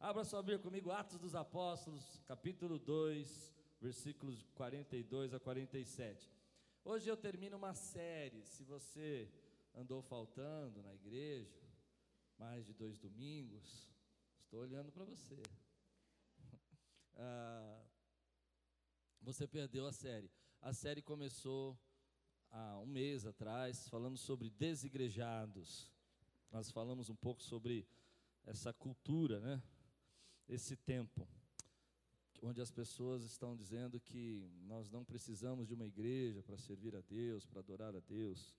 Abra sua Bíblia comigo, Atos dos Apóstolos, capítulo 2, versículos 42 a 47. Hoje eu termino uma série. Se você andou faltando na igreja, mais de dois domingos, estou olhando para você. Ah, você perdeu a série. A série começou há um mês atrás, falando sobre desigrejados. Nós falamos um pouco sobre essa cultura, né? Esse tempo, onde as pessoas estão dizendo que nós não precisamos de uma igreja para servir a Deus, para adorar a Deus.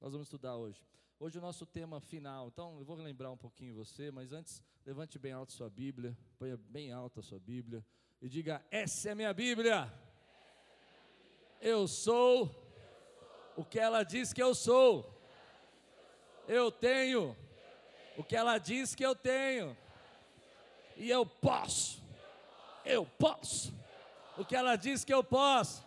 Nós vamos estudar hoje. Hoje o nosso tema final, então eu vou lembrar um pouquinho você, mas antes, levante bem alto sua Bíblia, ponha bem alta a sua Bíblia e diga: Essa é a minha Bíblia. Eu sou o que ela diz que eu sou. Eu tenho o que ela diz que eu tenho. E eu posso. Eu posso. O que ela diz que eu posso.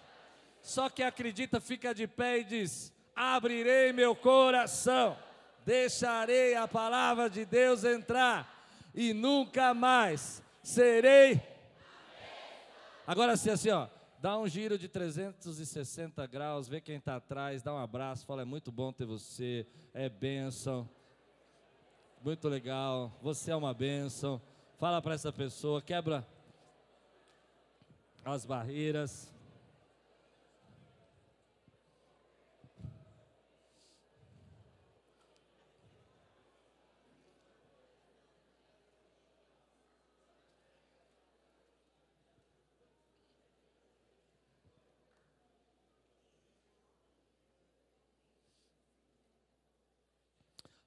Só que acredita, fica de pé e diz: Abrirei meu coração, deixarei a palavra de Deus entrar, e nunca mais serei. Agora sim, assim, ó. Dá um giro de 360 graus, vê quem está atrás, dá um abraço, fala: é muito bom ter você, é bênção. Muito legal, você é uma bênção. Fala para essa pessoa, quebra as barreiras.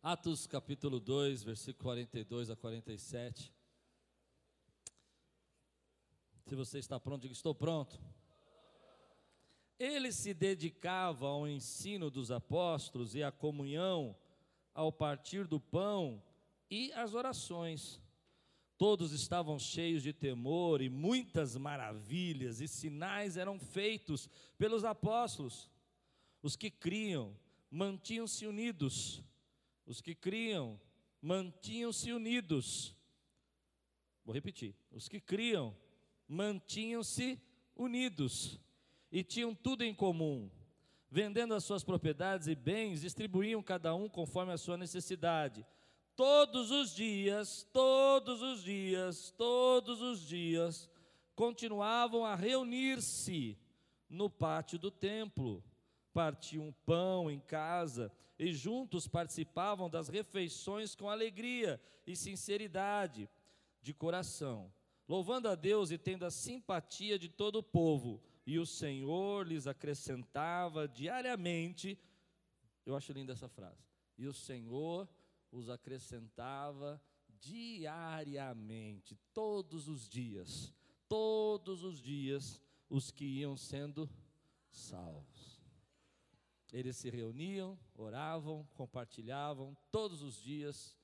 Atos capítulo 2, versículo 42 a 47. Se você está pronto, diga: Estou pronto. Ele se dedicava ao ensino dos apóstolos e à comunhão, ao partir do pão e às orações. Todos estavam cheios de temor e muitas maravilhas e sinais eram feitos pelos apóstolos. Os que criam mantinham-se unidos os que criam mantinham-se unidos. Vou repetir. Os que criam mantinham-se unidos e tinham tudo em comum. Vendendo as suas propriedades e bens, distribuíam cada um conforme a sua necessidade. Todos os dias, todos os dias, todos os dias, continuavam a reunir-se no pátio do templo partiam pão em casa e juntos participavam das refeições com alegria e sinceridade de coração, louvando a Deus e tendo a simpatia de todo o povo. E o Senhor lhes acrescentava diariamente. Eu acho linda essa frase. E o Senhor os acrescentava diariamente, todos os dias, todos os dias, os que iam sendo salvos. Eles se reuniam, oravam, compartilhavam todos os dias,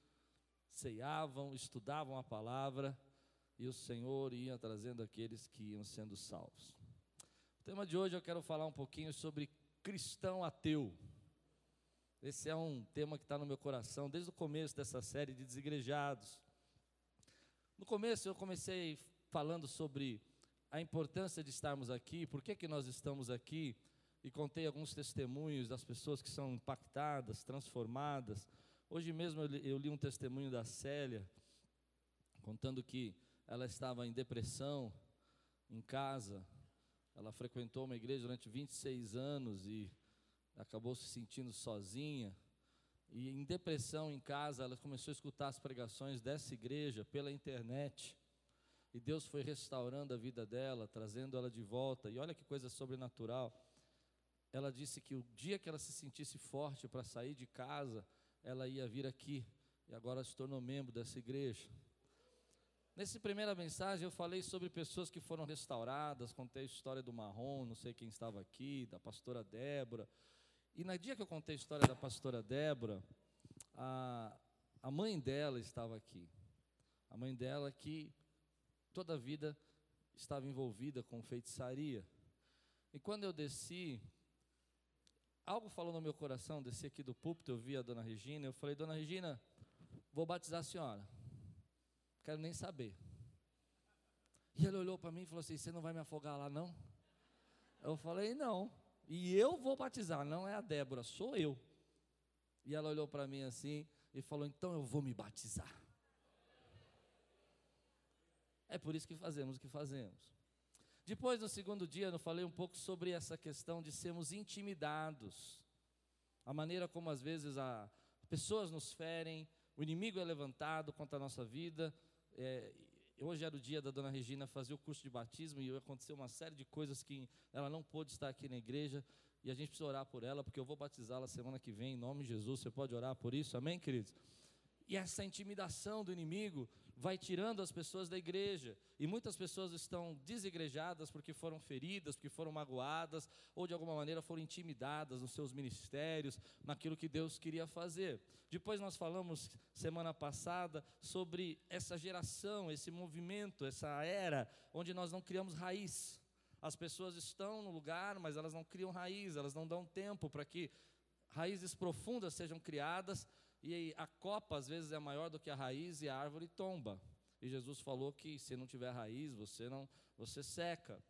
ceiavam, estudavam a palavra e o Senhor ia trazendo aqueles que iam sendo salvos. O tema de hoje eu quero falar um pouquinho sobre cristão ateu. Esse é um tema que está no meu coração desde o começo dessa série de desigrejados. No começo eu comecei falando sobre a importância de estarmos aqui, por que, que nós estamos aqui e contei alguns testemunhos das pessoas que são impactadas, transformadas. Hoje mesmo eu li, um testemunho da Célia, contando que ela estava em depressão em casa. Ela frequentou uma igreja durante 26 anos e acabou se sentindo sozinha. E em depressão em casa, ela começou a escutar as pregações dessa igreja pela internet. E Deus foi restaurando a vida dela, trazendo ela de volta. E olha que coisa sobrenatural ela disse que o dia que ela se sentisse forte para sair de casa, ela ia vir aqui. E agora se tornou membro dessa igreja. Nessa primeira mensagem eu falei sobre pessoas que foram restauradas, contei a história do Marrom, não sei quem estava aqui, da pastora Débora. E no dia que eu contei a história da pastora Débora, a, a mãe dela estava aqui. A mãe dela que toda a vida estava envolvida com feitiçaria. E quando eu desci, algo falou no meu coração, desci aqui do púlpito, eu vi a dona Regina, eu falei, dona Regina, vou batizar a senhora. Quero nem saber. E ele olhou para mim e falou assim: Você não vai me afogar lá, não? Eu falei: Não. E eu vou batizar, não é a Débora, sou eu. E ela olhou para mim assim e falou: Então eu vou me batizar. É por isso que fazemos o que fazemos. Depois, no segundo dia, eu falei um pouco sobre essa questão de sermos intimidados. A maneira como às vezes a pessoas nos ferem, o inimigo é levantado contra a nossa vida. É, hoje era o dia da dona Regina fazer o curso de batismo e aconteceu uma série de coisas que ela não pôde estar aqui na igreja e a gente precisa orar por ela, porque eu vou batizá-la semana que vem, em nome de Jesus. Você pode orar por isso, amém, queridos? E essa intimidação do inimigo vai tirando as pessoas da igreja. E muitas pessoas estão desigrejadas porque foram feridas, porque foram magoadas, ou de alguma maneira foram intimidadas nos seus ministérios, naquilo que Deus queria fazer. Depois nós falamos semana passada sobre essa geração, esse movimento, essa era onde nós não criamos raiz. As pessoas estão no lugar, mas elas não criam raiz, elas não dão tempo para que raízes profundas sejam criadas e a copa às vezes é maior do que a raiz e a árvore tomba. E Jesus falou que se não tiver raiz, você não, você seca.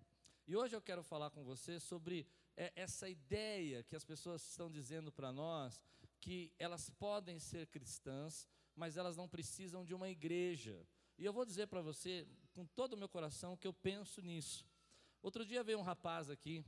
E hoje eu quero falar com você sobre é, essa ideia que as pessoas estão dizendo para nós que elas podem ser cristãs, mas elas não precisam de uma igreja. E eu vou dizer para você, com todo o meu coração, que eu penso nisso. Outro dia veio um rapaz aqui,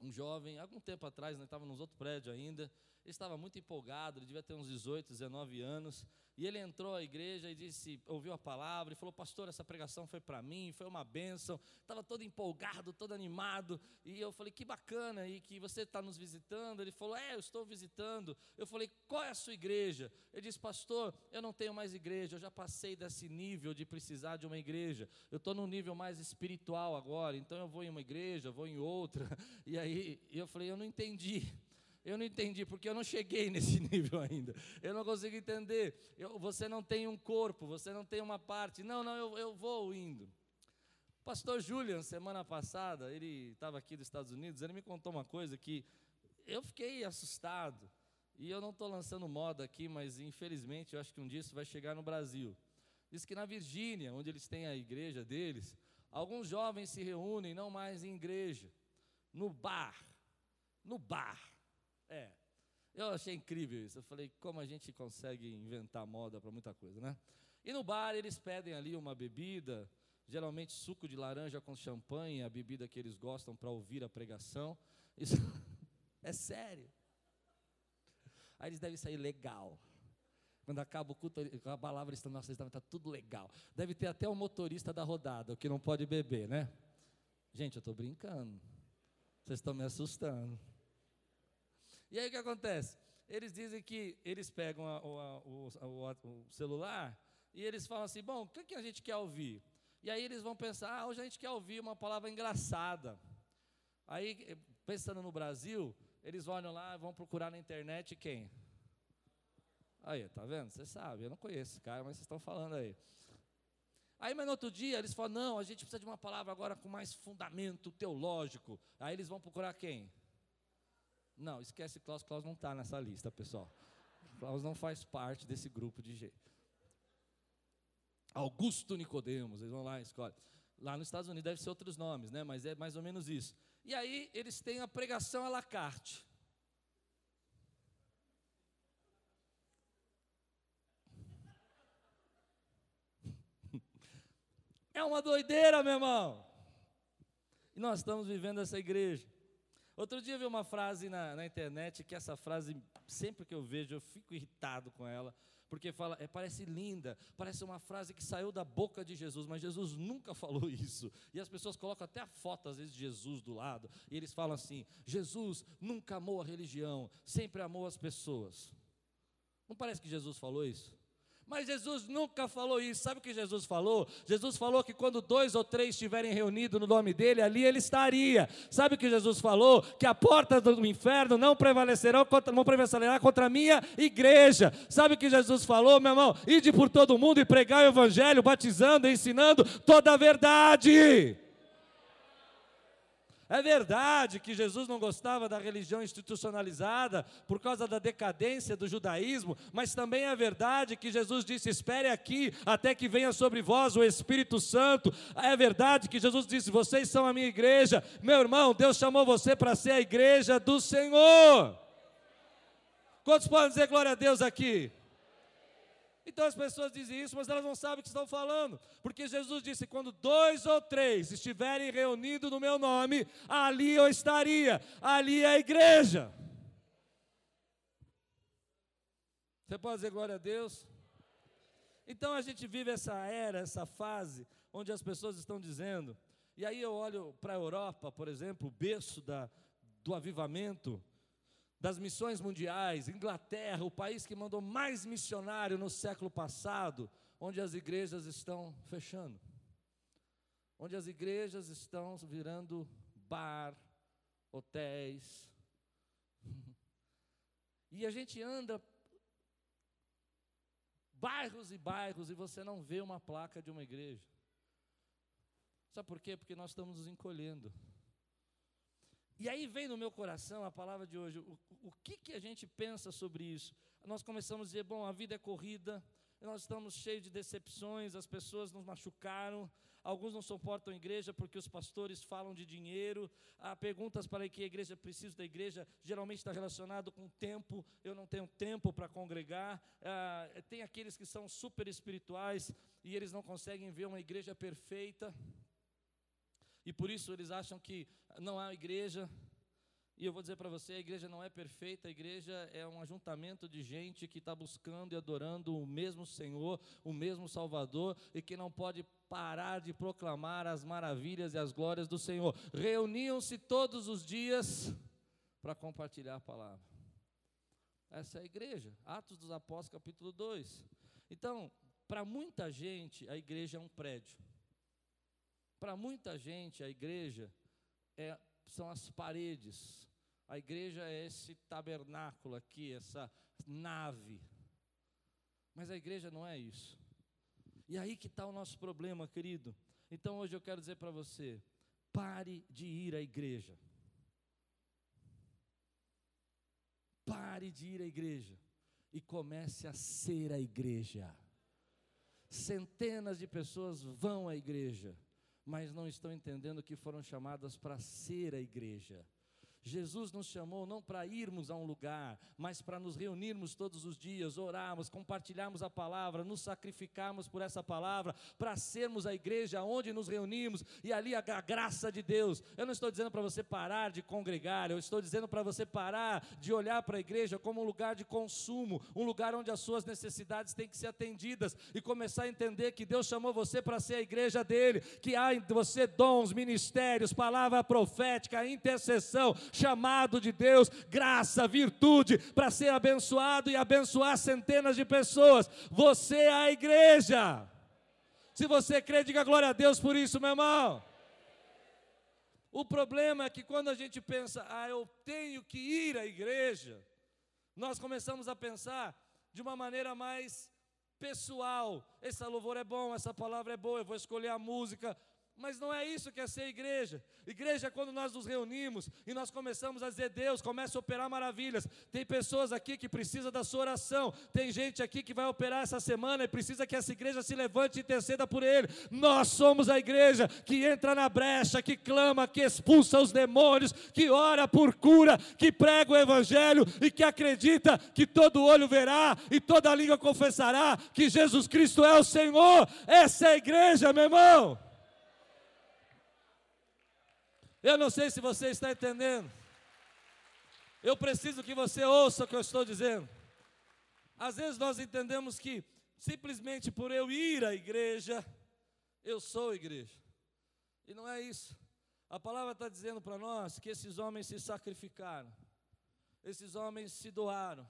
um jovem, algum tempo atrás, nós estávamos nos outros prédios ainda, estava muito empolgado, ele devia ter uns 18, 19 anos. E ele entrou à igreja e disse, ouviu a palavra e falou: Pastor, essa pregação foi para mim, foi uma bênção. Estava todo empolgado, todo animado. E eu falei: Que bacana, e que você está nos visitando. Ele falou: É, eu estou visitando. Eu falei: Qual é a sua igreja? Ele disse: Pastor, eu não tenho mais igreja, eu já passei desse nível de precisar de uma igreja. Eu estou num nível mais espiritual agora, então eu vou em uma igreja, vou em outra. E aí eu falei: Eu não entendi. Eu não entendi, porque eu não cheguei nesse nível ainda. Eu não consigo entender. Eu, você não tem um corpo, você não tem uma parte. Não, não, eu, eu vou indo. Pastor Julian, semana passada, ele estava aqui dos Estados Unidos, ele me contou uma coisa que eu fiquei assustado. E eu não estou lançando moda aqui, mas infelizmente eu acho que um dia isso vai chegar no Brasil. Diz que na Virgínia, onde eles têm a igreja deles, alguns jovens se reúnem não mais em igreja, no bar. No bar. É. Eu achei incrível isso. Eu falei, como a gente consegue inventar moda para muita coisa, né? E no bar eles pedem ali uma bebida, geralmente suco de laranja com champanhe, a bebida que eles gostam para ouvir a pregação. Isso é sério. Aí eles devem sair legal. Quando acaba o culto, a palavra está, nossa, está tudo legal. Deve ter até o motorista da rodada, o que não pode beber, né? Gente, eu estou brincando. Vocês estão me assustando. E aí o que acontece? Eles dizem que eles pegam a, a, o, o, o, celular e eles falam assim: bom, o que, que a gente quer ouvir? E aí eles vão pensar: ah, hoje a gente quer ouvir uma palavra engraçada. Aí, pensando no Brasil, eles olham lá e vão procurar na internet quem? Aí, tá vendo? Você sabe, eu não conheço esse cara, mas vocês estão falando aí. Aí, mas no outro dia, eles falam: não, a gente precisa de uma palavra agora com mais fundamento teológico. Aí eles vão procurar quem? Não, esquece Klaus, Klaus não está nessa lista, pessoal. Klaus não faz parte desse grupo de jeito. Augusto Nicodemos, eles vão lá e escolhem. Lá nos Estados Unidos deve ser outros nomes, né? Mas é mais ou menos isso. E aí eles têm a pregação à la carte. É uma doideira, meu irmão. E nós estamos vivendo essa igreja. Outro dia eu vi uma frase na, na, internet que essa frase, sempre que eu vejo, eu fico irritado com ela, porque fala, é, parece linda, parece uma frase que saiu da boca de Jesus, mas Jesus nunca falou isso. E as pessoas colocam até a foto, às vezes, de Jesus do lado, e eles falam assim: Jesus nunca amou a religião, sempre amou as pessoas. Não parece que Jesus falou isso? Mas Jesus nunca falou isso. Sabe o que Jesus falou? Jesus falou que quando dois ou três estiverem reunidos no nome dele, ali ele estaria. Sabe o que Jesus falou? Que a porta do inferno não prevalecerá contra, não prevalecerá contra a minha igreja. Sabe o que Jesus falou, meu irmão? Ide por todo mundo e pregar o evangelho, batizando ensinando toda a verdade. É verdade que Jesus não gostava da religião institucionalizada por causa da decadência do judaísmo, mas também é verdade que Jesus disse: Espere aqui até que venha sobre vós o Espírito Santo. É verdade que Jesus disse: Vocês são a minha igreja. Meu irmão, Deus chamou você para ser a igreja do Senhor. Quantos podem dizer glória a Deus aqui? Então as pessoas dizem isso, mas elas não sabem o que estão falando, porque Jesus disse: quando dois ou três estiverem reunidos no meu nome, ali eu estaria, ali é a igreja. Você pode dizer glória a Deus? Então a gente vive essa era, essa fase, onde as pessoas estão dizendo, e aí eu olho para a Europa, por exemplo, o berço da, do avivamento, das missões mundiais, Inglaterra, o país que mandou mais missionário no século passado, onde as igrejas estão fechando, onde as igrejas estão virando bar, hotéis. E a gente anda bairros e bairros e você não vê uma placa de uma igreja. Sabe por quê? Porque nós estamos nos encolhendo. E aí vem no meu coração a palavra de hoje. O, o que, que a gente pensa sobre isso? Nós começamos a dizer: bom, a vida é corrida, nós estamos cheios de decepções, as pessoas nos machucaram, alguns não suportam a igreja porque os pastores falam de dinheiro, há perguntas para que a igreja precisa da igreja, geralmente está relacionado com tempo, eu não tenho tempo para congregar, ah, tem aqueles que são super espirituais e eles não conseguem ver uma igreja perfeita e por isso eles acham que não há igreja. E eu vou dizer para você: a igreja não é perfeita, a igreja é um ajuntamento de gente que está buscando e adorando o mesmo Senhor, o mesmo Salvador, e que não pode parar de proclamar as maravilhas e as glórias do Senhor. Reuniam-se todos os dias para compartilhar a palavra. Essa é a igreja, Atos dos Apóstolos, capítulo 2. Então, para muita gente, a igreja é um prédio. Para muita gente, a igreja é, são as paredes, a igreja é esse tabernáculo aqui, essa nave. Mas a igreja não é isso. E aí que está o nosso problema, querido. Então hoje eu quero dizer para você: pare de ir à igreja. Pare de ir à igreja e comece a ser a igreja. Centenas de pessoas vão à igreja mas não estão entendendo que foram chamadas para ser a igreja. Jesus nos chamou não para irmos a um lugar, mas para nos reunirmos todos os dias, orarmos, compartilharmos a palavra, nos sacrificarmos por essa palavra, para sermos a igreja onde nos reunimos e ali a, graça de Deus. Eu não estou dizendo para você parar de congregar, eu estou dizendo para você parar de olhar para a igreja como um lugar de consumo, um lugar onde as suas necessidades têm que ser atendidas e começar a entender que Deus chamou você para ser a igreja dele, que há em você dons, ministérios, palavra profética, intercessão chamado de Deus, graça, virtude, para ser abençoado e abençoar centenas de pessoas. Você é a igreja. Se você crê, diga glória a Deus por isso, meu irmão. O problema é que quando a gente pensa, ah, eu tenho que ir à igreja, nós começamos a pensar de uma maneira mais pessoal. Esse louvor é bom, essa palavra é boa, eu vou escolher a música. Mas não é isso que é ser igreja. Igreja é quando nós nos reunimos e nós começamos a dizer, Deus, começa a operar maravilhas. Tem pessoas aqui que precisam da sua oração. Tem gente aqui que vai operar essa semana e precisa que essa igreja se levante e interceda por ele. Nós somos a igreja que entra na brecha, que clama, que expulsa os demônios, que ora por cura, que prega o evangelho e que acredita que todo olho verá e toda língua confessará que Jesus Cristo é o Senhor. Essa é a igreja, meu irmão. Eu não sei se você está entendendo. Eu preciso que você ouça o que eu estou dizendo. Às vezes nós entendemos que simplesmente por eu ir à igreja, eu sou igreja. E não é isso. A palavra está dizendo para nós que esses homens se sacrificaram, esses homens se doaram,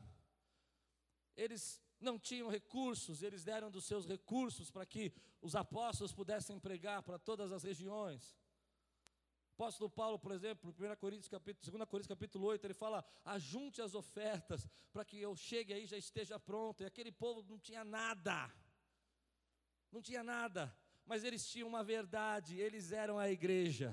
eles não tinham recursos, eles deram dos seus recursos para que os apóstolos pudessem pregar para todas as regiões apóstolo Paulo, por exemplo, 1 Coríntios capítulo, 2 Coríntios capítulo 8, ele fala: ajunte as ofertas para que eu chegue aí já esteja pronto. E aquele povo não tinha nada, não tinha nada, mas eles tinham uma verdade, eles eram a igreja.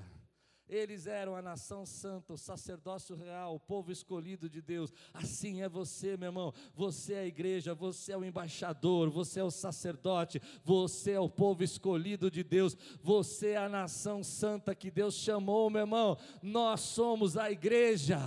Eles eram a nação santa, o sacerdócio real, o povo escolhido de Deus. Assim é você, meu irmão. Você é a igreja, você é o embaixador, você é o sacerdote, você é o povo escolhido de Deus, você é a nação santa que Deus chamou, meu irmão. Nós somos a igreja.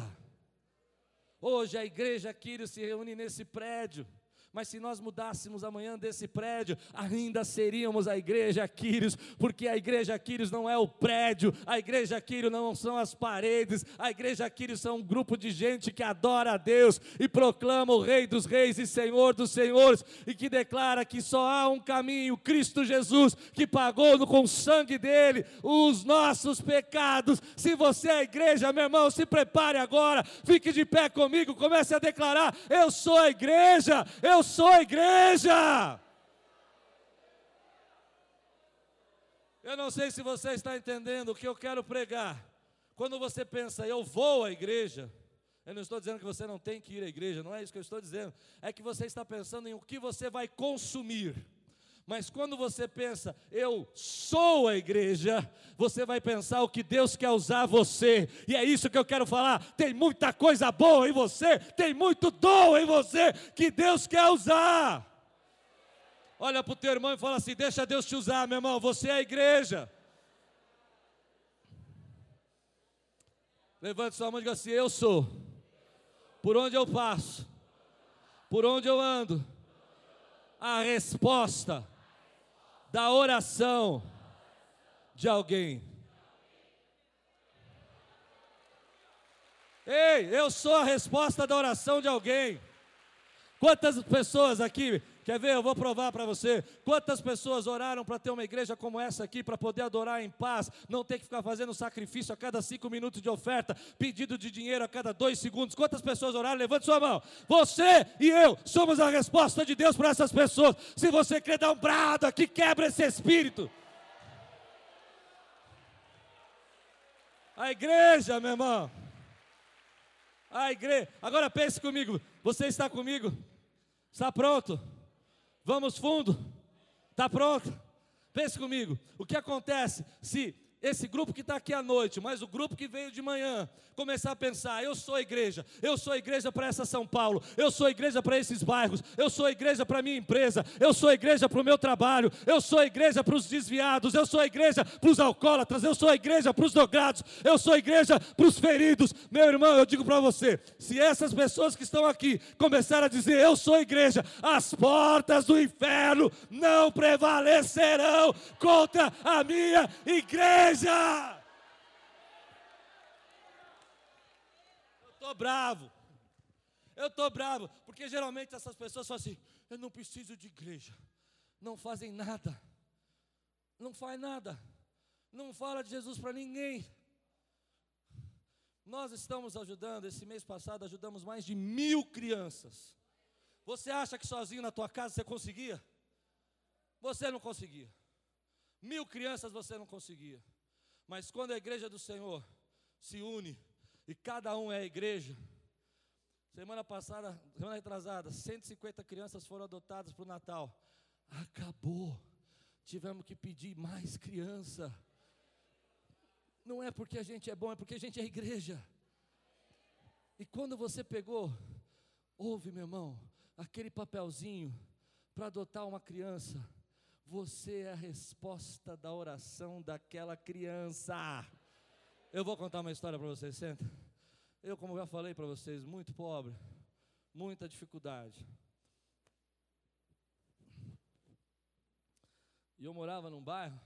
Hoje a igreja Quírio se reúne nesse prédio. Mas se nós mudássemos amanhã desse prédio, ainda seríamos a igreja Quírios, porque a igreja Quírios não é o prédio, a igreja Quírios não são as paredes, a igreja Quírios são um grupo de gente que adora a Deus e proclama o Rei dos Reis e Senhor dos Senhores, e que declara que só há um caminho, Cristo Jesus, que pagou com o sangue dele os nossos pecados. Se você é a igreja, meu irmão, se prepare agora, fique de pé comigo, comece a declarar: Eu sou a igreja, eu eu sou igreja. Eu não sei se você está entendendo o que eu quero pregar. Quando você pensa, eu vou à igreja, eu não estou dizendo que você não tem que ir à igreja, não é isso que eu estou dizendo. É que você está pensando em o que você vai consumir. Mas quando você pensa, eu sou a igreja, você vai pensar o que Deus quer usar você. E é isso que eu quero falar. Tem muita coisa boa em você, tem muito dom em você que Deus quer usar. Olha para o teu irmão e fala assim: Deixa Deus te usar, meu irmão. Você é a igreja. Levante sua mão e diga assim: Eu sou. Por onde eu passo, por onde eu ando, a resposta da oração de alguém. Ei, eu sou a resposta da oração de alguém. Quantas pessoas aqui Quer ver? Eu vou provar para você. Quantas pessoas oraram para ter uma igreja como essa aqui, para poder adorar em paz, não ter que ficar fazendo sacrifício a cada cinco minutos de oferta, pedido de dinheiro a cada dois segundos. Quantas pessoas oraram? Levante sua mão. Você e eu somos a resposta de Deus para essas pessoas. Se você quer dar um brado aqui, quebra esse espírito. A igreja, meu irmão. A igreja. Agora pense comigo. Você está comigo? Está pronto? Vamos fundo? Está pronto? Pense comigo. O que acontece se esse grupo que está aqui à noite, mas o grupo que veio de manhã, começar a pensar: eu sou igreja, eu sou igreja para essa São Paulo, eu sou igreja para esses bairros, eu sou igreja para minha empresa, eu sou igreja para o meu trabalho, eu sou igreja para os desviados, eu sou igreja para os alcoólatras, eu sou igreja para os dogrados, eu sou igreja para os feridos. Meu irmão, eu digo para você: se essas pessoas que estão aqui começarem a dizer eu sou igreja, as portas do inferno não prevalecerão contra a minha igreja igreja. Eu estou bravo. Eu estou bravo, porque geralmente essas pessoas falam assim: eu não preciso de igreja. Não fazem nada. Não faz nada. Não fala de Jesus para ninguém. Nós estamos ajudando, esse mês passado ajudamos mais de mil crianças. Você acha que sozinho na tua casa você conseguia? Você não conseguia. Mil crianças você não conseguia. Mas quando a igreja do Senhor se une e cada um é a igreja, semana passada, semana retrasada, 150 crianças foram adotadas para o Natal. Acabou. Tivemos que pedir mais criança. Não é porque a gente é bom, é porque a gente é igreja. E quando você pegou, ouve, meu irmão, aquele papelzinho para adotar uma criança, você é a resposta da oração daquela criança. Eu vou contar uma história para vocês, senta. Eu, como já falei para vocês, muito pobre, muita dificuldade. E eu morava num bairro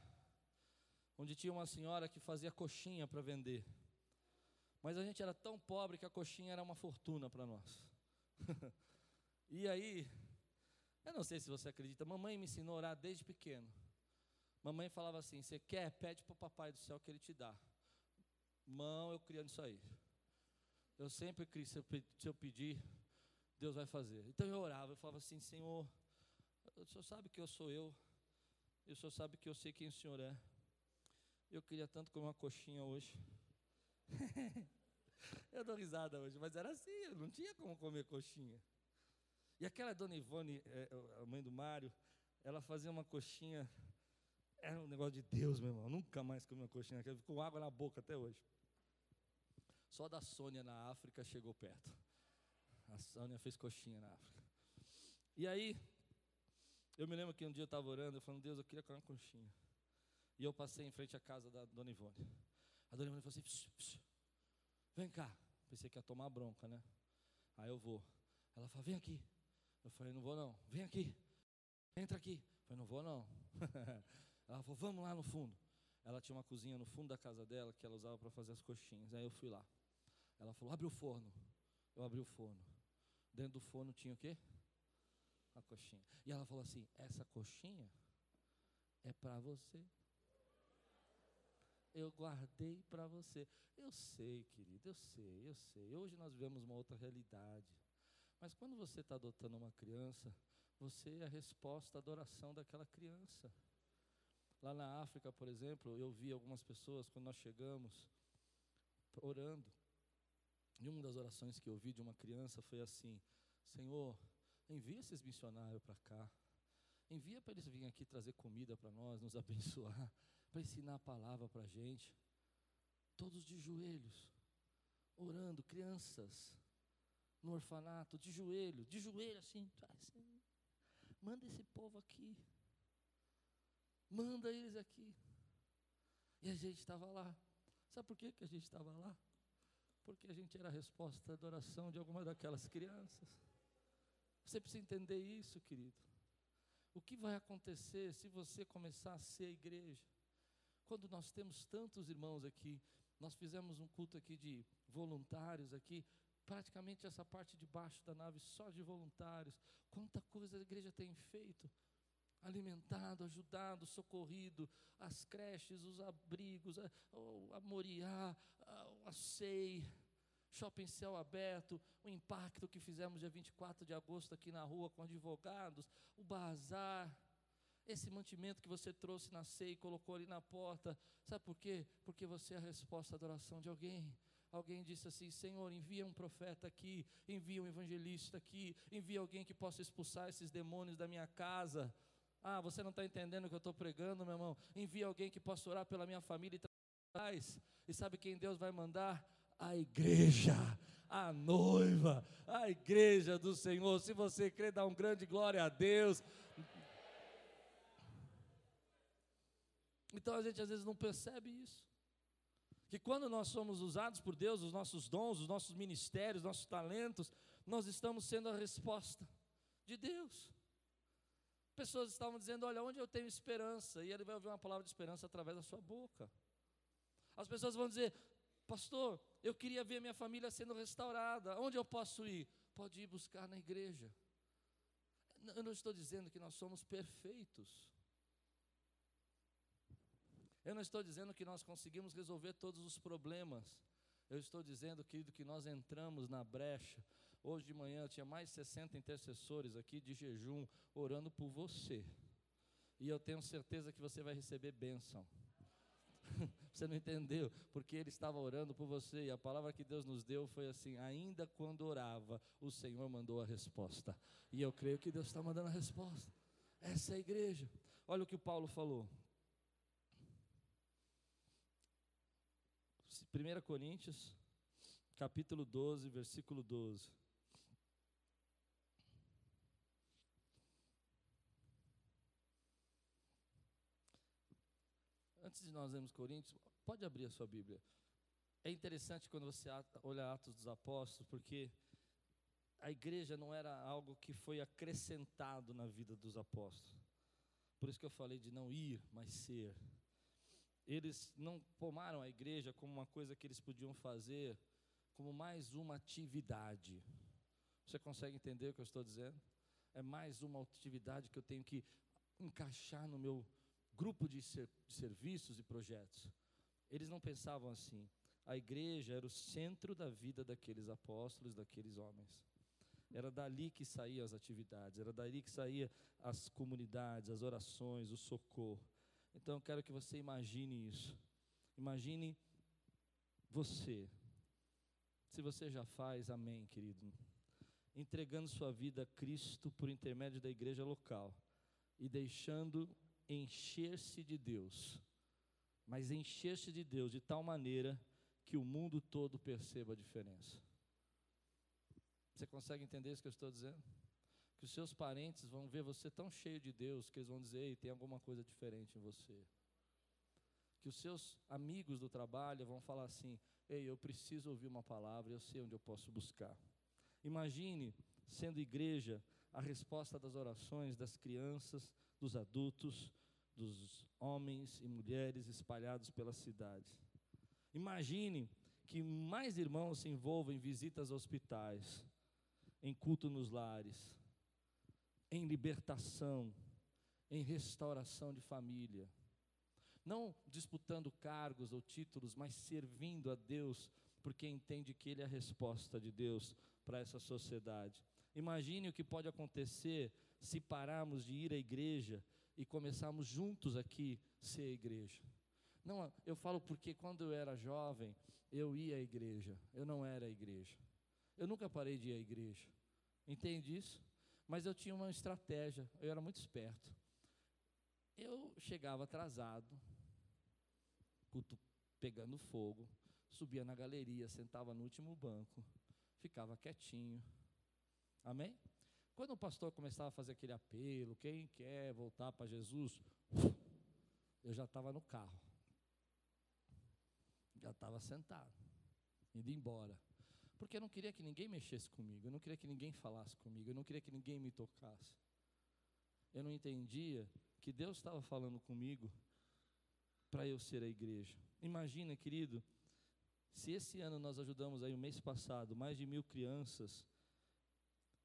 onde tinha uma senhora que fazia coxinha para vender. Mas a gente era tão pobre que a coxinha era uma fortuna para nós. e aí, eu não sei se você acredita, mamãe me ensinou a orar desde pequeno. Mamãe falava assim: Você quer? Pede para o papai do céu que ele te dá. Mão, eu criando isso aí. Eu sempre criei, se eu pedir, Deus vai fazer. Então eu orava, eu falava assim: Senhor, o Senhor sabe que eu sou eu, e o Senhor sabe que eu sei quem o Senhor é. Eu queria tanto comer uma coxinha hoje. eu dou risada hoje, mas era assim, eu não tinha como comer coxinha. E aquela dona Ivone, é, a mãe do Mário, ela fazia uma coxinha. Era um negócio de Deus, meu irmão. Nunca mais comi uma coxinha daquela. Ficou água na boca até hoje. Só da Sônia na África chegou perto. A Sônia fez coxinha na África. E aí, eu me lembro que um dia eu estava orando, eu falando, Deus, eu queria comer uma coxinha. E eu passei em frente à casa da dona Ivone. A dona Ivone falou assim: psh, psh, vem cá. Pensei que ia tomar bronca, né? Aí eu vou. Ela falou: vem aqui. Eu falei: não vou não. Vem aqui. Entra aqui. Eu falei: não vou não. ela falou: vamos lá no fundo. Ela tinha uma cozinha no fundo da casa dela que ela usava para fazer as coxinhas. Aí eu fui lá. Ela falou: abre o forno. Eu abri o forno. Dentro do forno tinha o quê? A coxinha. E ela falou assim: essa coxinha é para você eu guardei para você. Eu sei, querido, eu sei, eu sei. Hoje nós vivemos uma outra realidade. Mas quando você está adotando uma criança, você é a resposta à adoração daquela criança. Lá na África, por exemplo, eu vi algumas pessoas, quando nós chegamos, orando. E uma das orações que eu vi de uma criança foi assim: Senhor, envia esses missionários para cá. Envia para eles virem aqui trazer comida para nós, nos abençoar para ensinar a palavra para a gente. Todos de joelhos, orando, crianças, no orfanato, de joelho, de joelho assim, assim. Manda esse povo aqui. Manda eles aqui. E a gente estava lá. Sabe por que, que a gente estava lá? Porque a gente era a resposta à adoração de alguma daquelas crianças. Você precisa entender isso, querido. O que vai acontecer se você começar a ser a igreja? Quando nós temos tantos irmãos aqui, nós fizemos um culto aqui de voluntários aqui, praticamente essa parte de baixo da nave só de voluntários. Quanta coisa a igreja tem feito, alimentado, ajudado, socorrido, as creches, os abrigos, a, a Moriá, a, a SEI, Shopping Céu Aberto, o impacto que fizemos dia 24 de agosto aqui na rua com advogados, o bazar, esse mantimento que você trouxe na ceia e colocou ali na porta, sabe por quê? Porque você é a resposta à adoração de alguém. Alguém disse assim: Senhor, envia um profeta aqui, envia um evangelista aqui, envia alguém que possa expulsar esses demônios da minha casa. Ah, você não está entendendo o que eu estou pregando, meu irmão? Envia alguém que possa orar pela minha família e traz. E sabe quem Deus vai mandar? A igreja, a noiva, a igreja do Senhor. Se você crê, dá um grande glória a Deus. Então a gente às vezes não percebe isso. Que quando nós somos usados por Deus, os nossos dons, os nossos ministérios, os nossos talentos, nós estamos sendo a resposta de Deus. Pessoas estavam dizendo: Olha, onde eu tenho esperança? E ele vai ouvir uma palavra de esperança através da sua boca. As pessoas vão dizer: Pastor, eu queria ver minha família sendo restaurada. Onde eu posso ir? Pode ir buscar na igreja. Eu não estou dizendo que nós somos perfeitos. Eu não estou dizendo que nós conseguimos resolver todos os problemas. Eu estou dizendo, querido, que nós entramos na brecha. Hoje de manhã eu tinha mais de 60 intercessores aqui de jejum orando por você. E eu tenho certeza que você vai receber bênção. você não entendeu? Porque ele estava orando por você e a palavra que Deus nos deu foi assim: ainda quando orava, o Senhor mandou a resposta. E eu creio que Deus está mandando a resposta. Essa é a igreja. Olha o que o Paulo falou. 1 Coríntios, capítulo 12, versículo 12. Antes de nós lermos Coríntios, pode abrir a sua Bíblia. É interessante quando você olha Atos dos Apóstolos, porque a igreja não era algo que foi acrescentado na vida dos apóstolos. Por isso que eu falei de não ir, mas ser eles não tomaram a igreja como uma coisa que eles podiam fazer, como mais uma atividade. Você consegue entender o que eu estou dizendo? É mais uma atividade que eu tenho que encaixar no meu grupo de, ser, de serviços e projetos. Eles não pensavam assim. A igreja era o centro da vida daqueles apóstolos, daqueles homens. Era dali que saíam as atividades, era dali que saíam as comunidades, as orações, o socorro. Então eu quero que você imagine isso. Imagine você. Se você já faz, amém, querido. Entregando sua vida a Cristo por intermédio da igreja local e deixando encher-se de Deus, mas encher-se de Deus de tal maneira que o mundo todo perceba a diferença. Você consegue entender isso que eu estou dizendo? Que os seus parentes vão ver você tão cheio de Deus que eles vão dizer: Ei, tem alguma coisa diferente em você. Que os seus amigos do trabalho vão falar assim: Ei, eu preciso ouvir uma palavra, eu sei onde eu posso buscar. Imagine, sendo igreja, a resposta das orações das crianças, dos adultos, dos homens e mulheres espalhados pela cidade. Imagine que mais irmãos se envolvam em visitas a hospitais, em culto nos lares, em libertação, em restauração de família. Não disputando cargos ou títulos, mas servindo a Deus, porque entende que Ele é a resposta de Deus para essa sociedade. Imagine o que pode acontecer se pararmos de ir à igreja e começarmos juntos aqui ser igreja. Não, eu falo porque quando eu era jovem, eu ia à igreja, eu não era a igreja. Eu nunca parei de ir à igreja. Entende isso? Mas eu tinha uma estratégia, eu era muito esperto. Eu chegava atrasado, culto pegando fogo, subia na galeria, sentava no último banco, ficava quietinho. Amém? Quando o pastor começava a fazer aquele apelo, quem quer voltar para Jesus, eu já estava no carro, já estava sentado, indo embora. Porque eu não queria que ninguém mexesse comigo, eu não queria que ninguém falasse comigo, eu não queria que ninguém me tocasse. Eu não entendia que Deus estava falando comigo para eu ser a igreja. Imagina, querido, se esse ano nós ajudamos aí, o mês passado, mais de mil crianças,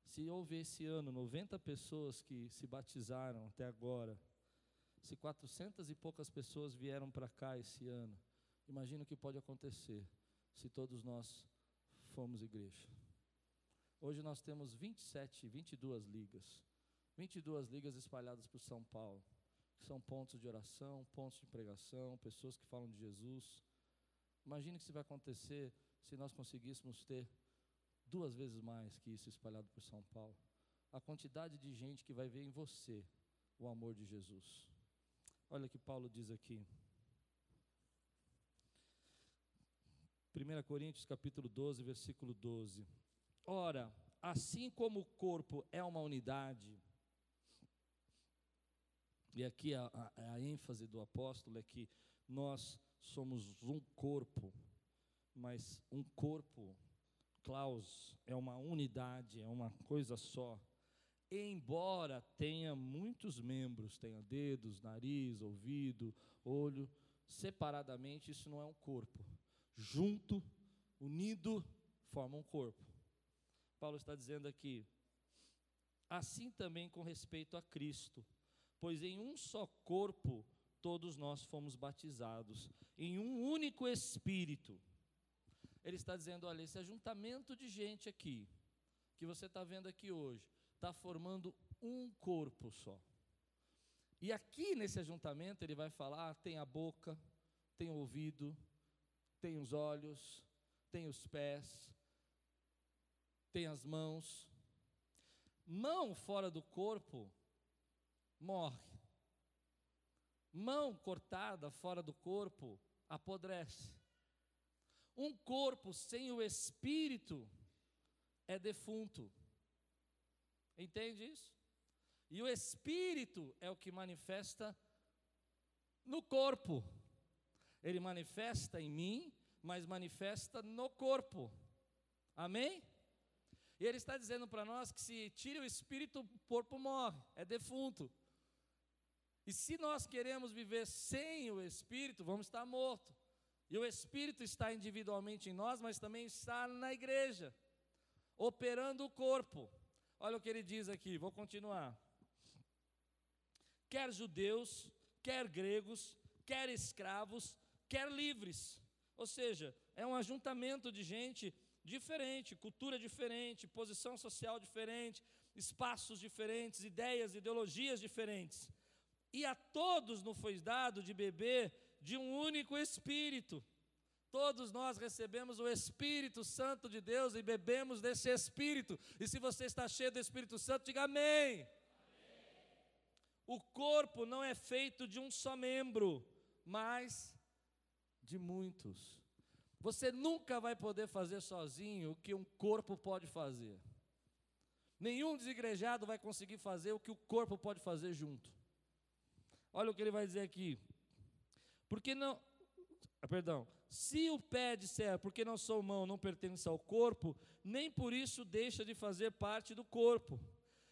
se houve esse ano 90 pessoas que se batizaram até agora, se 400 e poucas pessoas vieram para cá esse ano, imagina o que pode acontecer se todos nós fomos igreja. Hoje nós temos 27, 22 ligas. 22 ligas espalhadas por São Paulo. Que são pontos de oração, pontos de pregação, pessoas que falam de Jesus. Imagine o que vai acontecer se nós conseguíssemos ter duas vezes mais que isso espalhado por São Paulo. A quantidade de gente que vai ver em você o amor de Jesus. Olha o que Paulo diz aqui. 1 Coríntios capítulo 12, versículo 12. Ora, assim como o corpo é uma unidade, e aqui a, a, a ênfase do apóstolo é que nós somos um corpo, mas um corpo, Klaus, é uma unidade, é uma coisa só. Embora tenha muitos membros, tenha dedos, nariz, ouvido, olho, separadamente isso não é um corpo junto, unido, formam um corpo. Paulo está dizendo aqui, assim também com respeito a Cristo, pois em um só corpo todos nós fomos batizados, em um único Espírito. Ele está dizendo: olha, esse ajuntamento de gente aqui, que você está vendo aqui hoje, está formando um corpo só. E aqui nesse ajuntamento ele vai falar: tem a boca, tem o ouvido, tem os olhos, tem os pés, tem as mãos. Mão fora do corpo morre. Mão cortada fora do corpo apodrece. Um corpo sem o espírito é defunto. Entende isso? E o espírito é o que manifesta no corpo. Ele manifesta em mim, mas manifesta no corpo. Amém? E ele está dizendo para nós que se tira o espírito, o corpo morre, é defunto. E se nós queremos viver sem o espírito, vamos estar morto. E o espírito está individualmente em nós, mas também está na igreja, operando o corpo. Olha o que ele diz aqui, vou continuar. Quer judeus, quer gregos, quer escravos, quer livres. Ou seja, é um ajuntamento de gente diferente, cultura diferente, posição social diferente, espaços diferentes, ideias, ideologias diferentes. E a todos nos foi dado de beber de um único Espírito. Todos nós recebemos o Espírito Santo de Deus e bebemos desse Espírito. E se você está cheio do Espírito Santo, diga amém. amém. O corpo não é feito de um só membro, mas de muitos. Você nunca vai poder fazer sozinho o que um corpo pode fazer. Nenhum desigrejado vai conseguir fazer o que o corpo pode fazer junto. Olha o que ele vai dizer aqui. Porque não. Ah, perdão. Se o pé disser, porque não sou mão, não pertence ao corpo, nem por isso deixa de fazer parte do corpo.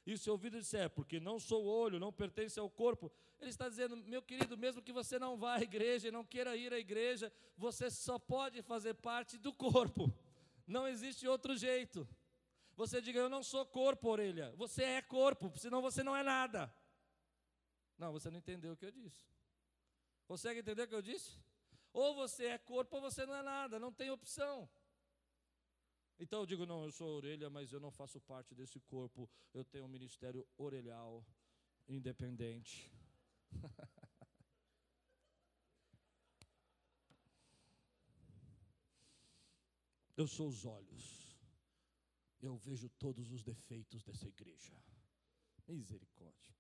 E o ouvido disser, porque não sou olho, não pertence ao corpo, ele está dizendo, meu querido, mesmo que você não vá à igreja e não queira ir à igreja, você só pode fazer parte do corpo. Não existe outro jeito. Você diga, eu não sou corpo, orelha. Você é corpo, senão você não é nada. Não, você não entendeu o que eu disse. Consegue entender o que eu disse? Ou você é corpo ou você não é nada, não tem opção. Então eu digo, não, eu sou orelha, mas eu não faço parte desse corpo. Eu tenho um ministério orelhal, independente. eu sou os olhos. Eu vejo todos os defeitos dessa igreja. Misericórdia.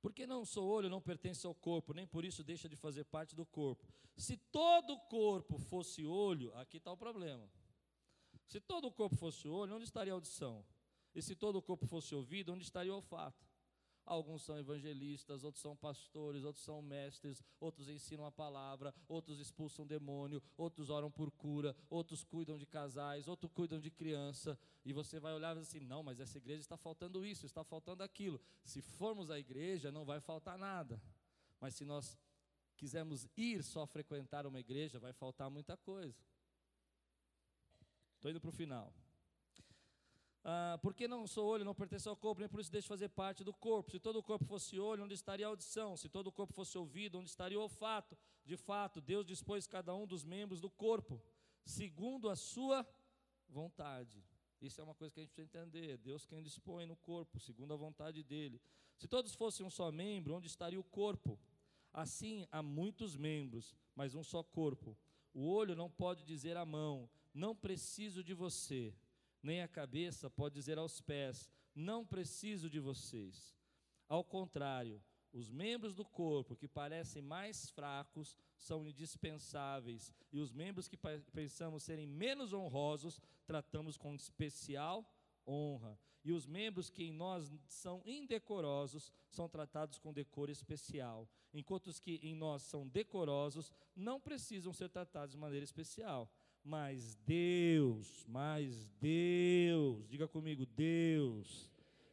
Porque não sou olho, não pertence ao corpo, nem por isso deixa de fazer parte do corpo. Se todo o corpo fosse olho, aqui está o problema. Se todo o corpo fosse olho, onde estaria a audição? E se todo o corpo fosse ouvido, onde estaria o olfato? Alguns são evangelistas, outros são pastores, outros são mestres, outros ensinam a palavra, outros expulsam demônio, outros oram por cura, outros cuidam de casais, outros cuidam de criança. E você vai olhar e assim: não, mas essa igreja está faltando isso, está faltando aquilo. Se formos à igreja, não vai faltar nada. Mas se nós quisermos ir só frequentar uma igreja, vai faltar muita coisa. Estou indo para o final. Ah, porque não sou olho, não pertence ao corpo, nem por isso deixo de fazer parte do corpo. Se todo o corpo fosse olho, onde estaria a audição? Se todo o corpo fosse ouvido, onde estaria o olfato? De fato, Deus dispôs cada um dos membros do corpo, segundo a sua vontade. Isso é uma coisa que a gente precisa entender. Deus quem dispõe no corpo, segundo a vontade dele. Se todos fossem um só membro, onde estaria o corpo? Assim há muitos membros, mas um só corpo. O olho não pode dizer à mão: Não preciso de você nem a cabeça pode dizer aos pés: Não preciso de vocês. Ao contrário, os membros do corpo que parecem mais fracos são indispensáveis, e os membros que pensamos serem menos honrosos tratamos com especial honra. E os membros que em nós são indecorosos são tratados com decoro especial, enquanto os que em nós são decorosos não precisam ser tratados de maneira especial mas Deus, mas Deus, diga comigo, Deus,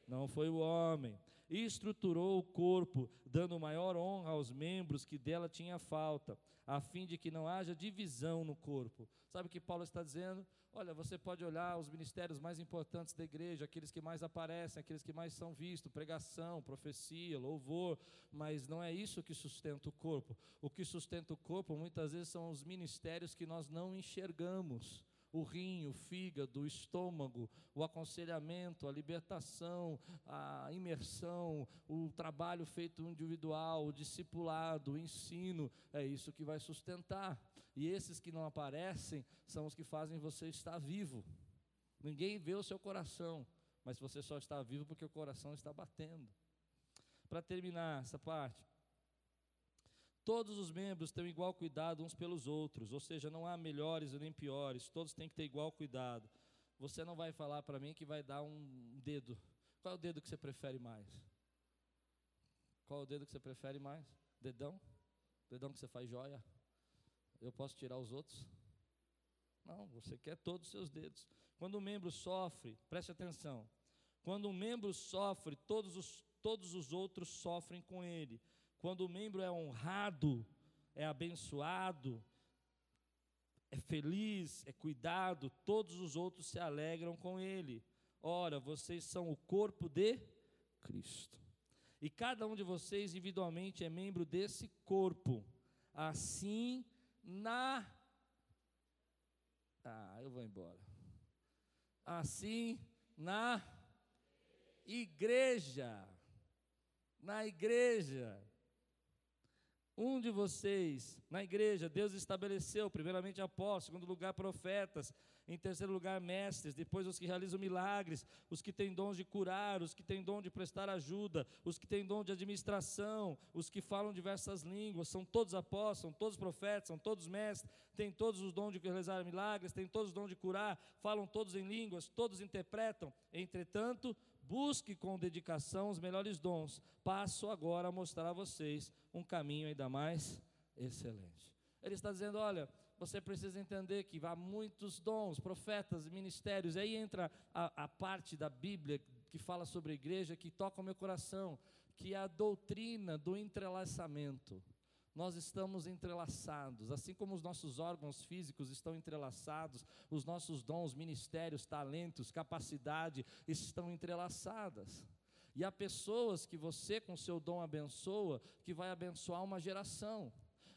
não foi o homem, estruturou o corpo, dando maior honra aos membros que dela tinha falta, a fim de que não haja divisão no corpo. Sabe o que Paulo está dizendo? Olha, você pode olhar os ministérios mais importantes da igreja, aqueles que mais aparecem, aqueles que mais são vistos, pregação, profecia, louvor, mas não é isso que sustenta o corpo. O que sustenta o corpo muitas vezes são os ministérios que nós não enxergamos o rim, o fígado, o estômago, o aconselhamento, a libertação, a imersão, o trabalho feito individual, o discipulado, o ensino, é isso que vai sustentar. E esses que não aparecem são os que fazem você estar vivo. Ninguém vê o seu coração, mas você só está vivo porque o coração está batendo. Para terminar essa parte, todos os membros têm igual cuidado uns pelos outros, ou seja, não há melhores nem piores, todos têm que ter igual cuidado. Você não vai falar para mim que vai dar um dedo. Qual é o dedo que você prefere mais? Qual é o dedo que você prefere mais? Dedão? Dedão que você faz joia? eu posso tirar os outros? Não, você quer todos os seus dedos. Quando um membro sofre, preste atenção. Quando um membro sofre, todos os, todos os outros sofrem com ele. Quando o membro é honrado, é abençoado, é feliz, é cuidado, todos os outros se alegram com ele. Ora, vocês são o corpo de Cristo. E cada um de vocês individualmente é membro desse corpo. Assim na. Ah, eu vou embora. Assim, na igreja. Na igreja. Um de vocês, na igreja, Deus estabeleceu, primeiramente apóstolos, segundo lugar, profetas, Em terceiro lugar, mestres, depois os que realizam milagres, os que têm dons de curar, os que têm dom de prestar ajuda, os que têm dom de administração, os que falam diversas línguas, são todos apóstolos, são todos profetas, são todos mestres, têm todos os dons de realizar milagres, têm todos os dons de curar, falam todos em línguas, todos interpretam. Entretanto, busque com dedicação os melhores dons. Passo agora a mostrar a vocês um caminho ainda mais excelente. Ele está dizendo: olha, você precisa entender que há muitos dons, profetas, ministérios. Aí entra a, a parte da Bíblia que fala sobre a igreja, que toca o meu coração, que é a doutrina do entrelaçamento. Nós estamos entrelaçados, assim como os nossos órgãos físicos estão entrelaçados, os nossos dons, ministérios, talentos, capacidade estão entrelaçadas. E há pessoas que você, com seu dom, abençoa, que vai abençoar uma geração.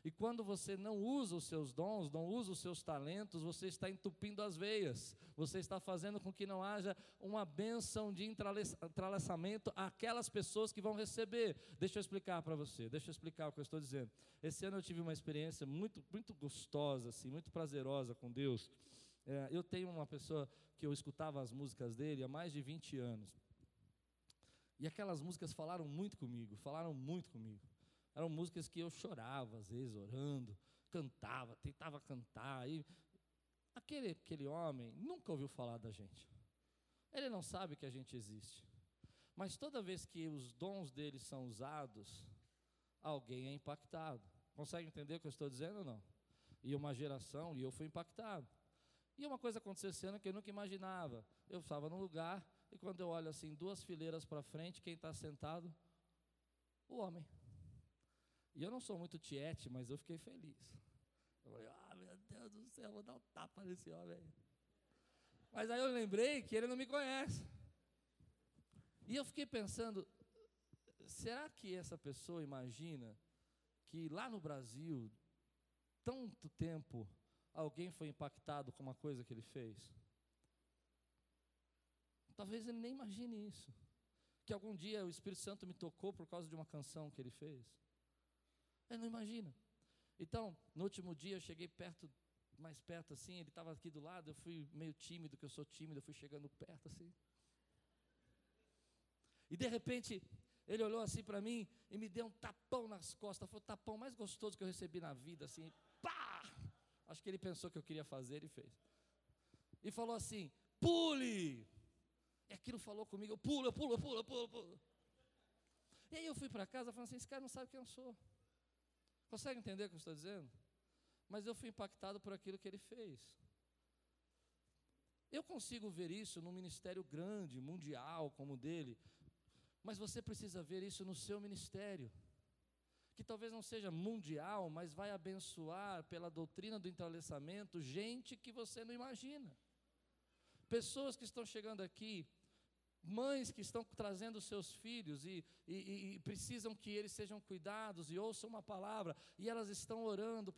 E quando você não usa os seus dons, não usa os seus talentos, você está entupindo as veias, você está fazendo com que não haja uma bênção de entrelaçamento àquelas pessoas que vão receber. Deixa eu explicar para você, deixa eu explicar o que eu estou dizendo. Esse ano eu tive uma experiência muito, muito gostosa, assim, muito prazerosa com Deus. É, eu tenho uma pessoa que eu escutava as músicas dele há mais de 20 anos. E aquelas músicas falaram muito comigo, falaram muito comigo. Eram músicas que eu chorava, às vezes, orando, cantava, tentava cantar. E aquele, aquele homem nunca ouviu falar da gente. Ele não sabe que a gente existe. Mas toda vez que os dons dele são usados, alguém é impactado. Consegue entender o que eu estou dizendo ou não? E uma geração, e eu fui impactado. E uma coisa aconteceu esse que eu nunca imaginava. Eu estava num lugar, e quando eu olho assim, duas fileiras para frente, quem está sentado? O homem. E eu não sou muito tiete, mas eu fiquei feliz. Eu falei, ah, meu Deus do céu, vou dar um tapa nesse homem. Mas aí eu lembrei que ele não me conhece. E eu fiquei pensando, será que essa pessoa imagina que lá no Brasil, tanto tempo, alguém foi impactado com uma coisa que ele fez? Talvez ele nem imagine isso. Que algum dia o Espírito Santo me tocou por causa de uma canção que ele fez. Ele não imagina. Então, no último dia eu cheguei perto, mais perto assim, ele estava aqui do lado, eu fui meio tímido, que eu sou tímido, eu fui chegando perto assim. E de repente, ele olhou assim para mim e me deu um tapão nas costas. Foi o tapão mais gostoso que eu recebi na vida, assim, pá! Acho que ele pensou que eu queria fazer e fez. E falou assim: pule! E aquilo falou comigo, eu pulo, eu pulo, eu pulo, eu pulo, eu pulo. E aí eu fui para casa falando assim: esse cara não sabe quem eu sou. Consegue entender o que eu estou dizendo? Mas eu fui impactado por aquilo que ele fez. Eu consigo ver isso num ministério grande, mundial como o dele, mas você precisa ver isso no seu ministério, que talvez não seja mundial, mas vai abençoar pela doutrina do entrelaçamento gente que você não imagina. Pessoas que estão chegando aqui mães que estão trazendo seus filhos e, e, e, precisam que eles sejam cuidados e ouçam uma palavra, e elas estão orando,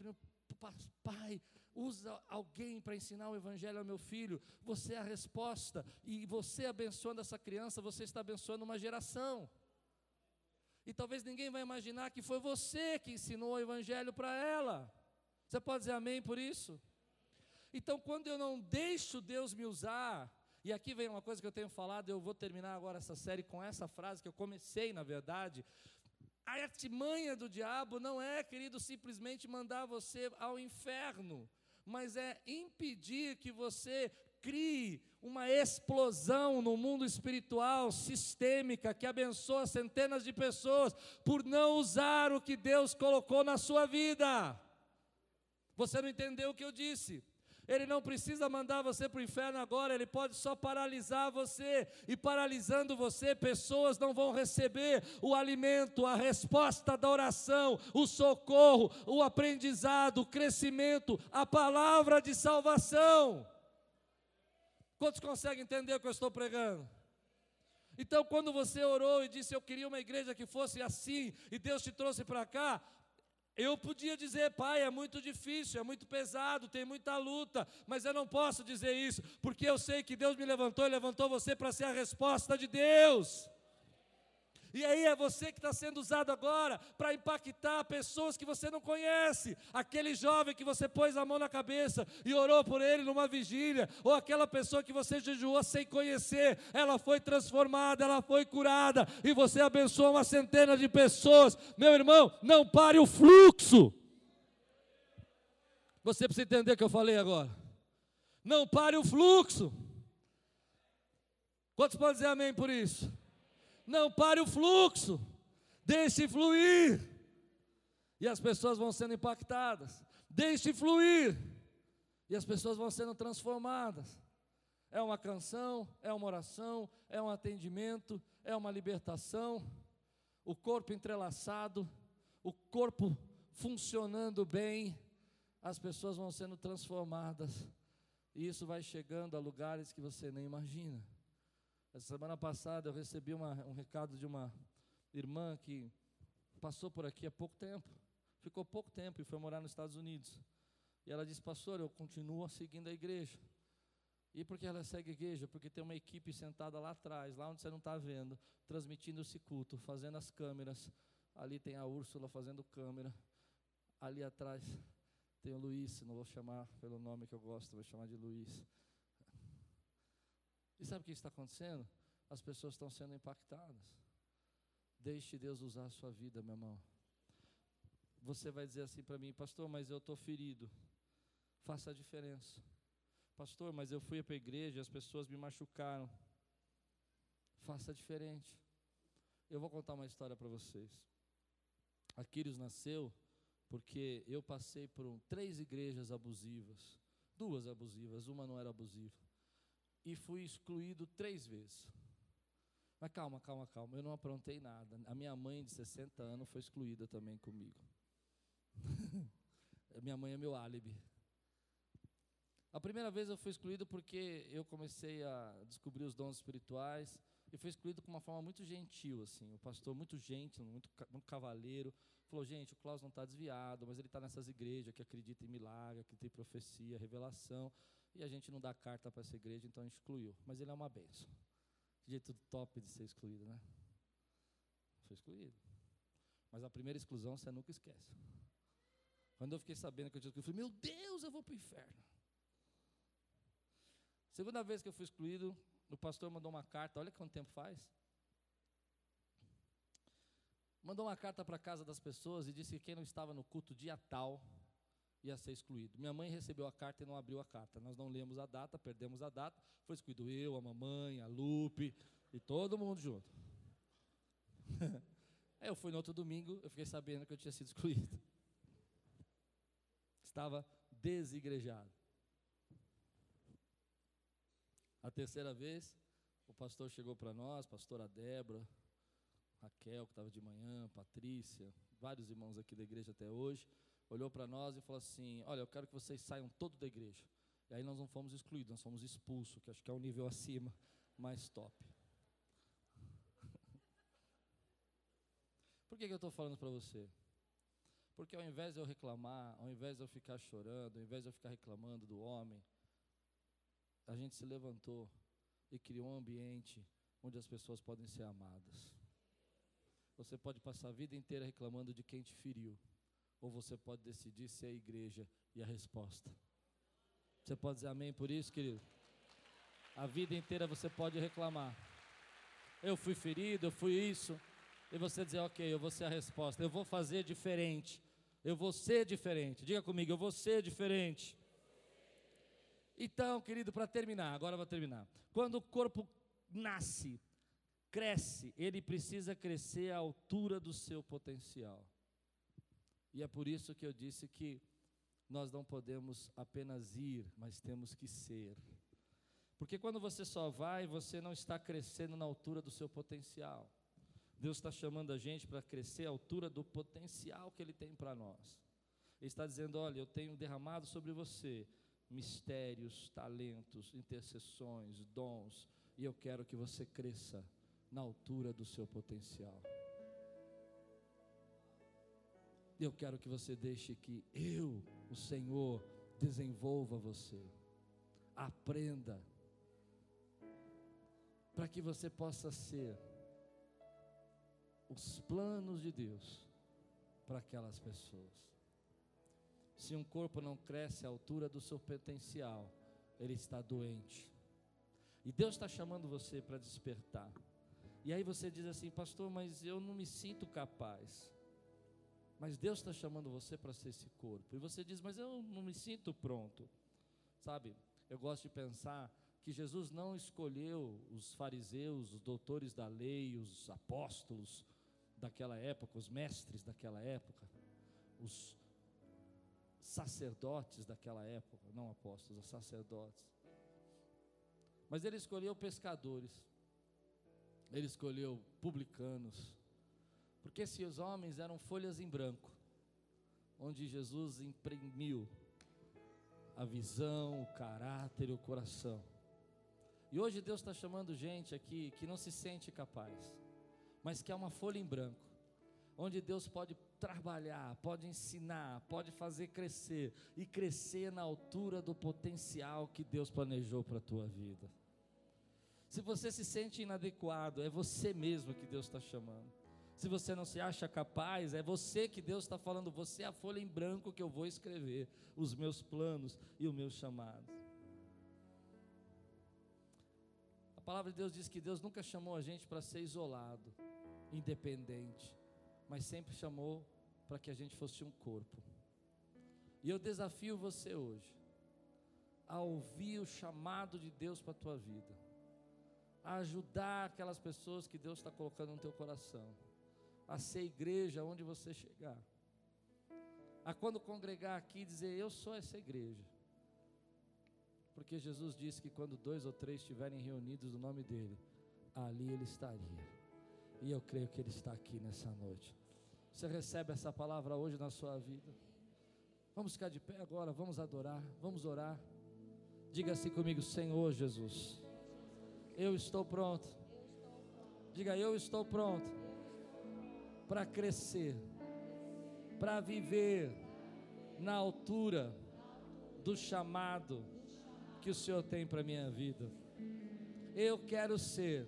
pai, usa alguém para ensinar o evangelho ao meu filho, você é a resposta, e você abençoando essa criança, você está abençoando uma geração. E talvez ninguém vai imaginar que foi você que ensinou o evangelho para ela. Você pode dizer amém por isso? Então, quando eu não deixo Deus me usar, e aqui vem uma coisa que eu tenho falado, eu vou terminar agora essa série com essa frase que eu comecei, na verdade. A artimanha do diabo não é, querido, simplesmente mandar você ao inferno, mas é impedir que você crie uma explosão no mundo espiritual sistêmica que abençoa centenas de pessoas por não usar o que Deus colocou na sua vida. Você não entendeu o que eu disse? Ele não precisa mandar você para o inferno agora, ele pode só paralisar você. E paralisando você, pessoas não vão receber o alimento, a resposta da oração, o socorro, o aprendizado, o crescimento, a palavra de salvação. Quantos conseguem entender o que eu estou pregando? Então, quando você orou e disse eu queria uma igreja que fosse assim, e Deus te trouxe para cá, eu podia dizer, pai, é muito difícil, é muito pesado, tem muita luta, mas eu não posso dizer isso, porque eu sei que Deus me levantou e levantou você para ser a resposta de Deus. E aí é você que está sendo usado agora para impactar pessoas que você não conhece. Aquele jovem que você pôs a mão na cabeça e orou por ele numa vigília, ou aquela pessoa que você jejuou sem conhecer, ela foi transformada, ela foi curada, e você abençoou uma centena de pessoas. Meu irmão, não pare o fluxo. Você precisa entender o que eu falei agora. Não pare o fluxo. Quantos podem dizer amém por isso? Não pare o fluxo. Deixe fluir. E as pessoas vão sendo impactadas. Deixe fluir. E as pessoas vão sendo transformadas. É uma canção, é uma oração, é um atendimento, é uma libertação. O corpo entrelaçado, o corpo funcionando bem, as pessoas vão sendo transformadas. E isso vai chegando a lugares que você nem imagina. Essa semana passada eu recebi uma, um recado de uma irmã que passou por aqui há pouco tempo, ficou pouco tempo e foi morar nos Estados Unidos. E ela disse, pastor, eu continuo seguindo a igreja. E por que ela segue a igreja? Porque tem uma equipe sentada lá atrás, lá onde você não está vendo, transmitindo esse culto, fazendo as câmeras. Ali tem a Úrsula fazendo câmera. Ali atrás tem o Luiz, não vou chamar pelo nome que eu gosto, vou chamar de Luiz. E sabe o que está acontecendo? As pessoas estão sendo impactadas. Deixe Deus usar a sua vida, meu irmão. Você vai dizer assim para mim, pastor, mas eu estou ferido. Faça a diferença. Pastor, mas eu fui para a igreja e as pessoas me machucaram. Faça diferente. Eu vou contar uma história para vocês. Aquiles nasceu porque eu passei por um, três igrejas abusivas, duas abusivas, uma não era abusiva, e fui excluído três vezes. Mas calma, calma, calma, eu não aprontei nada. A minha mãe de 60 anos foi excluída também comigo. minha mãe é meu álibi. A primeira vez eu fui excluído porque eu comecei a descobrir os dons espirituais e fui excluído com uma forma muito gentil, assim. O pastor muito gentil, muito, muito cavaleiro, falou: gente, o Klaus não está desviado, mas ele está nessas igrejas que acreditam em milagre, que tem profecia, revelação, e a gente não dá carta para essa igreja, então a gente excluiu. Mas ele é uma benção. Jeito top de ser excluído, né? Foi excluído. Mas a primeira exclusão você nunca esquece. Quando eu fiquei sabendo que eu tinha excluído, eu falei: meu Deus, eu vou para o inferno. Segunda vez que eu fui excluído, o pastor mandou uma carta, olha quanto tempo faz mandou uma carta para a casa das pessoas e disse que quem não estava no culto dia tal ia ser excluído. Minha mãe recebeu a carta e não abriu a carta. Nós não lemos a data, perdemos a data, foi excluído eu, a mamãe, a Lupe e todo mundo junto. Aí eu fui no outro domingo, eu fiquei sabendo que eu tinha sido excluído. Estava desigrejado. A terceira vez, o pastor chegou para nós, pastora Débora, Raquel, que estava de manhã, Patrícia, vários irmãos aqui da igreja até hoje, olhou para nós e falou assim: Olha, eu quero que vocês saiam todos da igreja. E aí nós não fomos excluídos, nós fomos expulsos, que acho que é o nível acima, mais top. Por que, que eu estou falando para você? Porque ao invés de eu reclamar, ao invés de eu ficar chorando, ao invés de eu ficar reclamando do homem, a gente se levantou e criou um ambiente onde as pessoas podem ser amadas. Você pode passar a vida inteira reclamando de quem te feriu, ou você pode decidir ser a igreja e a resposta. Você pode dizer amém por isso, querido? A vida inteira você pode reclamar. Eu fui ferido, eu fui isso. E você dizer, ok, eu vou ser a resposta. Eu vou fazer diferente. Eu vou ser diferente. Diga comigo, eu vou ser diferente. Então, querido, para terminar, agora eu vou terminar. Quando o corpo nasce, cresce, ele precisa crescer à altura do seu potencial. E é por isso que eu disse que nós não podemos apenas ir, mas temos que ser. Porque quando você só vai, você não está crescendo na altura do seu potencial. Deus está chamando a gente para crescer à altura do potencial que Ele tem para nós. Ele está dizendo: olha, eu tenho derramado sobre você mistérios, talentos, intercessões, dons, e eu quero que você cresça na altura do seu potencial. Eu quero que você deixe que eu, o Senhor, desenvolva você. Aprenda. Para que você possa ser os planos de Deus para aquelas pessoas. Se um corpo não cresce à altura do seu potencial, ele está doente. E Deus está chamando você para despertar. E aí você diz assim, pastor, mas eu não me sinto capaz. Mas Deus está chamando você para ser esse corpo. E você diz, mas eu não me sinto pronto. Sabe, eu gosto de pensar que Jesus não escolheu os fariseus, os doutores da lei, os apóstolos daquela época, os mestres daquela época, os sacerdotes daquela época, não apóstolos, os sacerdotes. Mas ele escolheu pescadores, ele escolheu publicanos, porque esses homens eram folhas em branco, onde Jesus imprimiu a visão, o caráter o coração. E hoje Deus está chamando gente aqui que não se sente capaz, mas que é uma folha em branco, onde Deus pode trabalhar, pode ensinar, pode fazer crescer e crescer na altura do potencial que Deus planejou para a tua vida. Se você se sente inadequado, é você mesmo que Deus está chamando. Se você não se acha capaz, é você que Deus está falando, você é a folha em branco que eu vou escrever os meus planos e o meu chamado. A palavra de Deus diz que Deus nunca chamou a gente para ser isolado, independente, mas sempre chamou para que a gente fosse um corpo. E eu desafio você hoje a ouvir o chamado de Deus para a tua vida a ajudar aquelas pessoas que Deus está colocando no teu coração, a ser igreja onde você chegar, a quando congregar aqui dizer: Eu sou essa igreja. Porque Jesus disse que quando dois ou três estiverem reunidos no nome dEle, ali Ele estaria. E eu creio que Ele está aqui nessa noite. Você recebe essa palavra hoje na sua vida? Vamos ficar de pé agora, vamos adorar, vamos orar. Diga assim comigo, Senhor Jesus eu estou pronto. Diga, eu estou pronto para crescer, para viver na altura do chamado que o Senhor tem para minha vida. Eu quero ser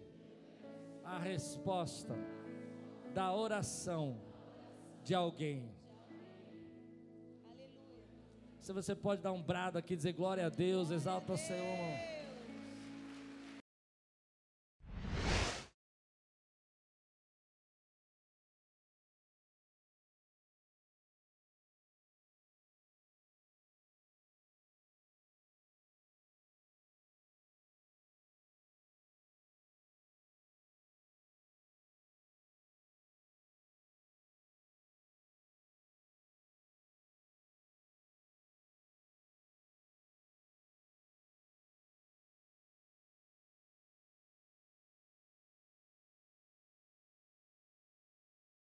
a resposta da oração de alguém. Se você pode dar um brado aqui, dizer glória a Deus, exalta o Senhor.